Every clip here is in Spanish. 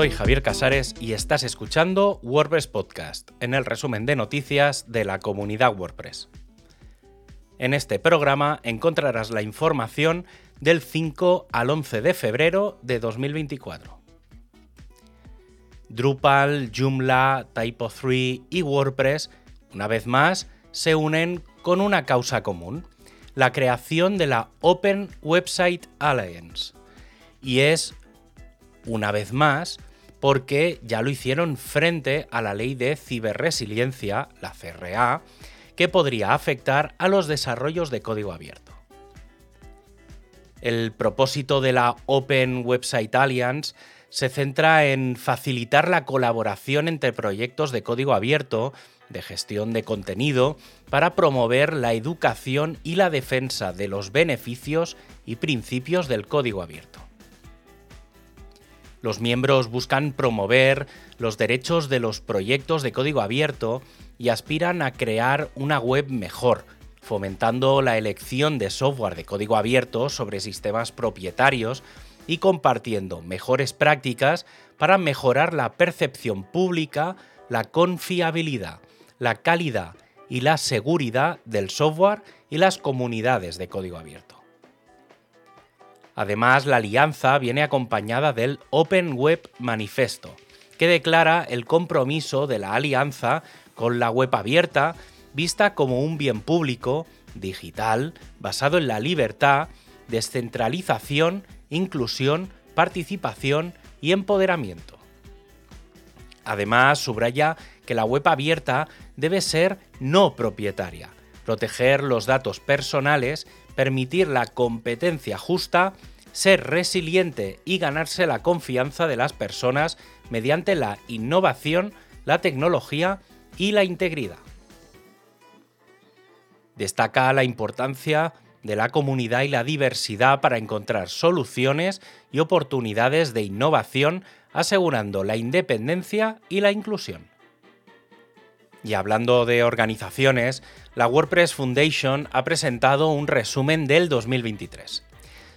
Soy Javier Casares y estás escuchando WordPress Podcast, en el resumen de noticias de la comunidad WordPress. En este programa encontrarás la información del 5 al 11 de febrero de 2024. Drupal, Joomla, Typo3 y WordPress, una vez más, se unen con una causa común, la creación de la Open Website Alliance. Y es, una vez más, porque ya lo hicieron frente a la ley de ciberresiliencia, la CRA, que podría afectar a los desarrollos de código abierto. El propósito de la Open Website Alliance se centra en facilitar la colaboración entre proyectos de código abierto, de gestión de contenido, para promover la educación y la defensa de los beneficios y principios del código abierto. Los miembros buscan promover los derechos de los proyectos de código abierto y aspiran a crear una web mejor, fomentando la elección de software de código abierto sobre sistemas propietarios y compartiendo mejores prácticas para mejorar la percepción pública, la confiabilidad, la calidad y la seguridad del software y las comunidades de código abierto. Además, la alianza viene acompañada del Open Web Manifesto, que declara el compromiso de la alianza con la web abierta, vista como un bien público, digital, basado en la libertad, descentralización, inclusión, participación y empoderamiento. Además, subraya que la web abierta debe ser no propietaria, proteger los datos personales, permitir la competencia justa, ser resiliente y ganarse la confianza de las personas mediante la innovación, la tecnología y la integridad. Destaca la importancia de la comunidad y la diversidad para encontrar soluciones y oportunidades de innovación, asegurando la independencia y la inclusión. Y hablando de organizaciones, la WordPress Foundation ha presentado un resumen del 2023.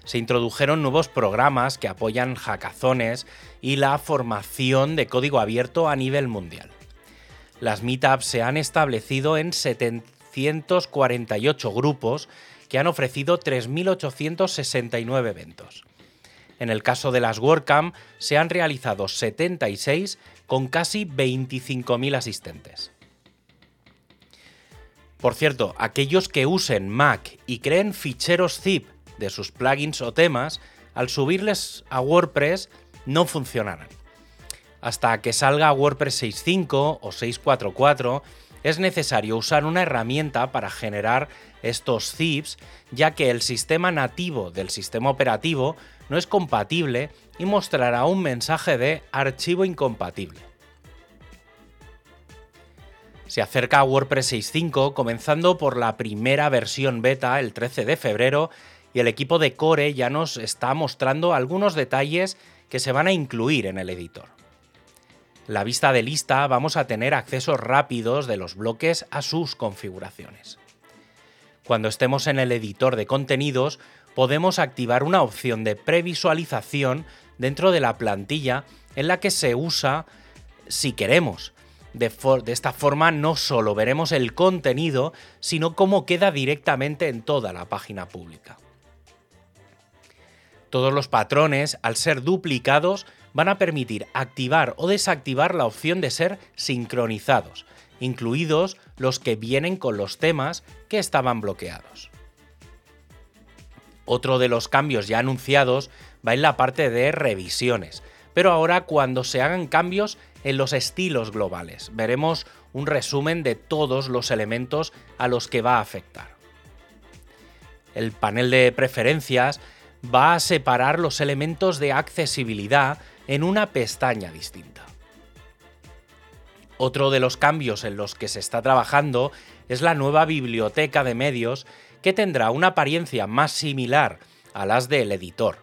Se introdujeron nuevos programas que apoyan hackazones y la formación de código abierto a nivel mundial. Las meetups se han establecido en 748 grupos que han ofrecido 3.869 eventos. En el caso de las WordCamp se han realizado 76 con casi 25.000 asistentes. Por cierto, aquellos que usen Mac y creen ficheros zip de sus plugins o temas, al subirles a WordPress no funcionarán. Hasta que salga WordPress 6.5 o 6.4.4 es necesario usar una herramienta para generar estos zips, ya que el sistema nativo del sistema operativo no es compatible y mostrará un mensaje de archivo incompatible se acerca a WordPress 6.5, comenzando por la primera versión beta el 13 de febrero, y el equipo de Core ya nos está mostrando algunos detalles que se van a incluir en el editor. la vista de lista vamos a tener accesos rápidos de los bloques a sus configuraciones. Cuando estemos en el editor de contenidos, podemos activar una opción de previsualización dentro de la plantilla en la que se usa si queremos, de, esta forma no solo veremos el contenido, sino cómo queda directamente en toda la página pública. Todos los patrones, al ser duplicados, van a permitir activar o desactivar la opción de ser sincronizados, incluidos los que vienen con los temas que estaban bloqueados. Otro de los cambios ya anunciados va en la parte de revisiones, pero ahora cuando se hagan cambios en los estilos globales. Veremos un resumen de todos los elementos a los que va a afectar. El panel de preferencias va a separar los elementos de accesibilidad en una pestaña distinta. Otro de los cambios en los que se está trabajando es la nueva biblioteca de medios que tendrá una apariencia más similar a las del editor.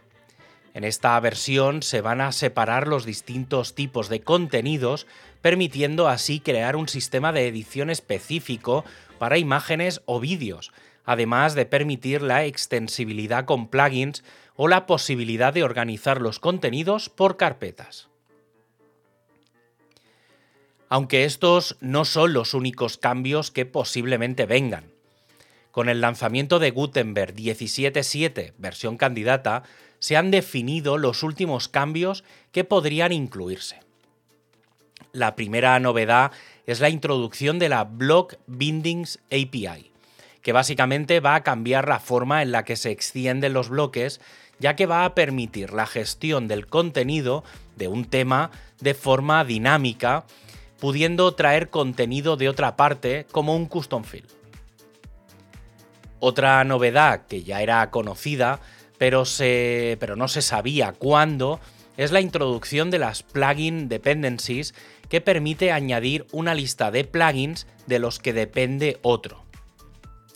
En esta versión se van a separar los distintos tipos de contenidos, permitiendo así crear un sistema de edición específico para imágenes o vídeos, además de permitir la extensibilidad con plugins o la posibilidad de organizar los contenidos por carpetas. Aunque estos no son los únicos cambios que posiblemente vengan. Con el lanzamiento de Gutenberg 17.7, versión candidata, se han definido los últimos cambios que podrían incluirse. La primera novedad es la introducción de la Block Bindings API, que básicamente va a cambiar la forma en la que se extienden los bloques, ya que va a permitir la gestión del contenido de un tema de forma dinámica, pudiendo traer contenido de otra parte como un custom field. Otra novedad que ya era conocida pero, pero no se sabía cuándo, es la introducción de las plugin dependencies que permite añadir una lista de plugins de los que depende otro.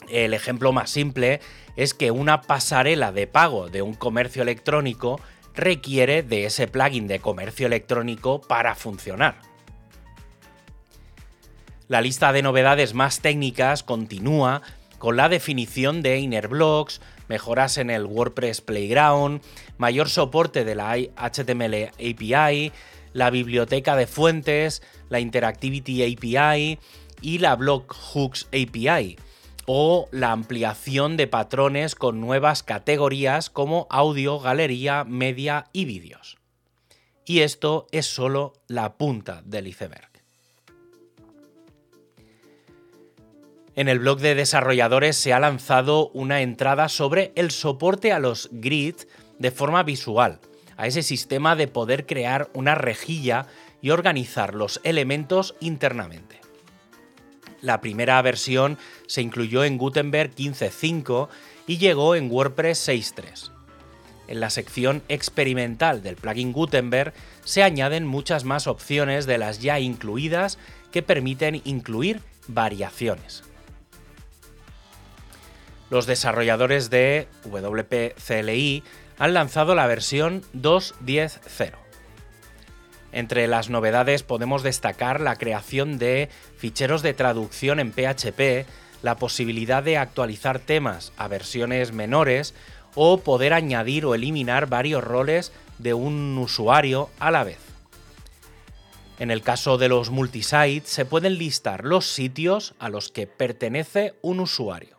El ejemplo más simple es que una pasarela de pago de un comercio electrónico requiere de ese plugin de comercio electrónico para funcionar. La lista de novedades más técnicas continúa con la definición de inner blocks, mejoras en el WordPress Playground, mayor soporte de la HTML API, la biblioteca de fuentes, la Interactivity API y la Block Hooks API, o la ampliación de patrones con nuevas categorías como audio, galería, media y vídeos. Y esto es solo la punta del iceberg. En el blog de desarrolladores se ha lanzado una entrada sobre el soporte a los grids de forma visual, a ese sistema de poder crear una rejilla y organizar los elementos internamente. La primera versión se incluyó en Gutenberg 15.5 y llegó en WordPress 6.3. En la sección experimental del plugin Gutenberg se añaden muchas más opciones de las ya incluidas que permiten incluir variaciones los desarrolladores de WP-CLI han lanzado la versión 2.10.0. Entre las novedades podemos destacar la creación de ficheros de traducción en PHP, la posibilidad de actualizar temas a versiones menores o poder añadir o eliminar varios roles de un usuario a la vez. En el caso de los multisites se pueden listar los sitios a los que pertenece un usuario.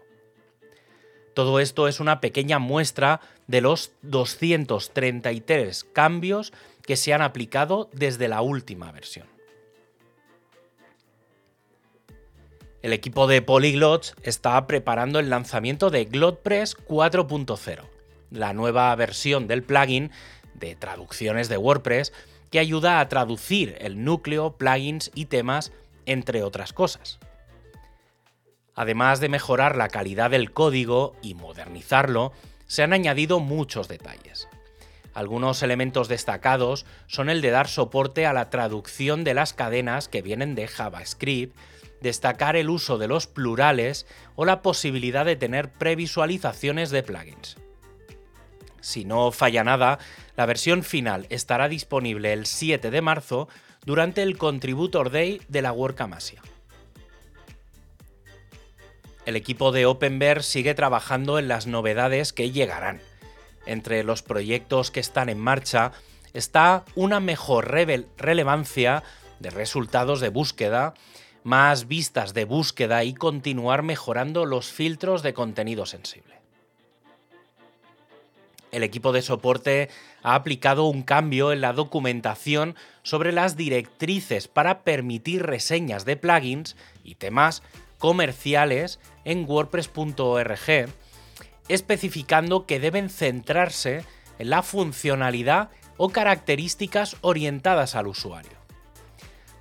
Todo esto es una pequeña muestra de los 233 cambios que se han aplicado desde la última versión. El equipo de Polyglots está preparando el lanzamiento de GlotPress 4.0, la nueva versión del plugin de traducciones de WordPress que ayuda a traducir el núcleo, plugins y temas, entre otras cosas. Además de mejorar la calidad del código y modernizarlo, se han añadido muchos detalles. Algunos elementos destacados son el de dar soporte a la traducción de las cadenas que vienen de JavaScript, destacar el uso de los plurales o la posibilidad de tener previsualizaciones de plugins. Si no falla nada, la versión final estará disponible el 7 de marzo durante el Contributor Day de la WordCamp el equipo de Openver sigue trabajando en las novedades que llegarán. Entre los proyectos que están en marcha está una mejor relevancia de resultados de búsqueda, más vistas de búsqueda y continuar mejorando los filtros de contenido sensible. El equipo de soporte ha aplicado un cambio en la documentación sobre las directrices para permitir reseñas de plugins y temas comerciales en wordpress.org, especificando que deben centrarse en la funcionalidad o características orientadas al usuario.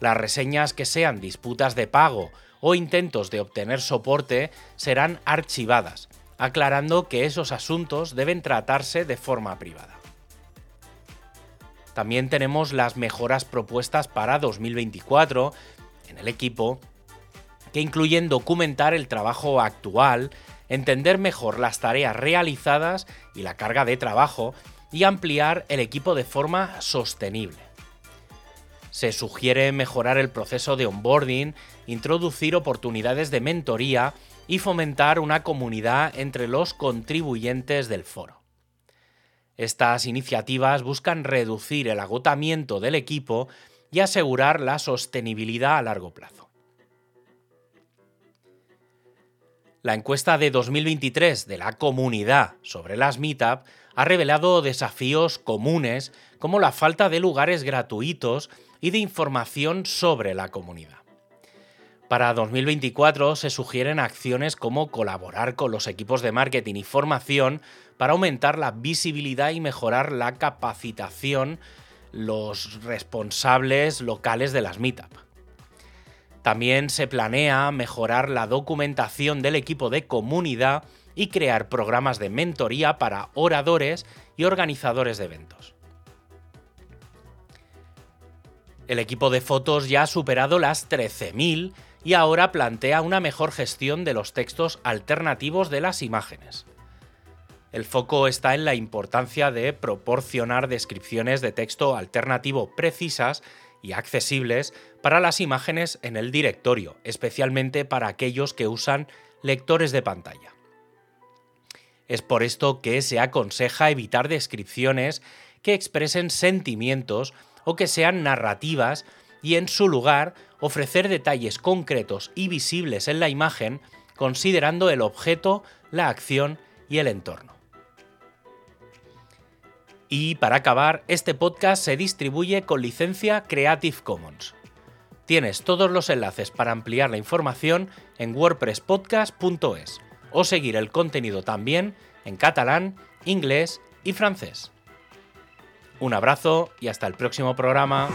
Las reseñas que sean disputas de pago o intentos de obtener soporte serán archivadas, aclarando que esos asuntos deben tratarse de forma privada. También tenemos las mejoras propuestas para 2024 en el equipo que incluyen documentar el trabajo actual, entender mejor las tareas realizadas y la carga de trabajo y ampliar el equipo de forma sostenible. Se sugiere mejorar el proceso de onboarding, introducir oportunidades de mentoría y fomentar una comunidad entre los contribuyentes del foro. Estas iniciativas buscan reducir el agotamiento del equipo y asegurar la sostenibilidad a largo plazo. La encuesta de 2023 de la comunidad sobre las Meetup ha revelado desafíos comunes como la falta de lugares gratuitos y de información sobre la comunidad. Para 2024 se sugieren acciones como colaborar con los equipos de marketing y formación para aumentar la visibilidad y mejorar la capacitación los responsables locales de las meetup. También se planea mejorar la documentación del equipo de comunidad y crear programas de mentoría para oradores y organizadores de eventos. El equipo de fotos ya ha superado las 13.000 y ahora plantea una mejor gestión de los textos alternativos de las imágenes. El foco está en la importancia de proporcionar descripciones de texto alternativo precisas y accesibles para las imágenes en el directorio, especialmente para aquellos que usan lectores de pantalla. Es por esto que se aconseja evitar descripciones que expresen sentimientos o que sean narrativas y en su lugar ofrecer detalles concretos y visibles en la imagen considerando el objeto, la acción y el entorno. Y para acabar, este podcast se distribuye con licencia Creative Commons. Tienes todos los enlaces para ampliar la información en wordpresspodcast.es o seguir el contenido también en catalán, inglés y francés. Un abrazo y hasta el próximo programa.